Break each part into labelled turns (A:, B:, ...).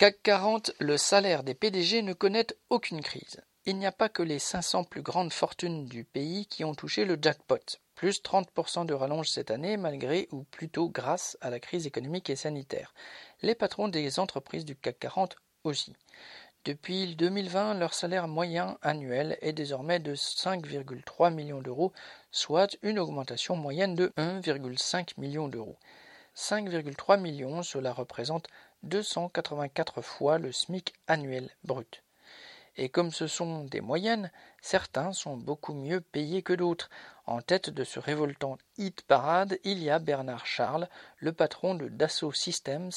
A: CAC 40, le salaire des PDG ne connaît aucune crise. Il n'y a pas que les 500 plus grandes fortunes du pays qui ont touché le jackpot. Plus 30% de rallonge cette année, malgré ou plutôt grâce à la crise économique et sanitaire. Les patrons des entreprises du CAC 40 aussi. Depuis 2020, leur salaire moyen annuel est désormais de 5,3 millions d'euros, soit une augmentation moyenne de 1,5 million d'euros. 5,3 millions, cela représente 284 fois le SMIC annuel brut. Et comme ce sont des moyennes, certains sont beaucoup mieux payés que d'autres. En tête de ce révoltant hit parade, il y a Bernard Charles, le patron de Dassault Systems,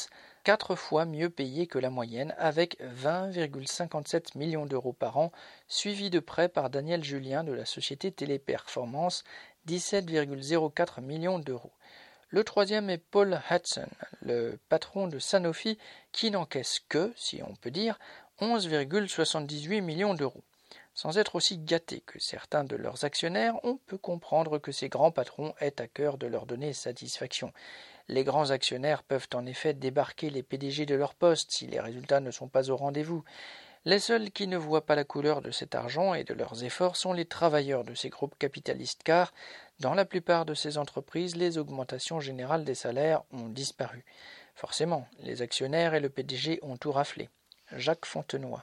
A: quatre fois mieux payé que la moyenne, avec 20,57 millions d'euros par an, suivi de près par Daniel Julien de la société Téléperformance, 17,04 millions d'euros. Le troisième est Paul Hudson, le patron de Sanofi, qui n'encaisse que, si on peut dire, 11,78 millions d'euros. Sans être aussi gâtés que certains de leurs actionnaires, on peut comprendre que ces grands patrons aient à cœur de leur donner satisfaction. Les grands actionnaires peuvent en effet débarquer les PDG de leur poste si les résultats ne sont pas au rendez-vous. Les seuls qui ne voient pas la couleur de cet argent et de leurs efforts sont les travailleurs de ces groupes capitalistes car, dans la plupart de ces entreprises, les augmentations générales des salaires ont disparu. Forcément, les actionnaires et le PDG ont tout raflé. Jacques Fontenoy.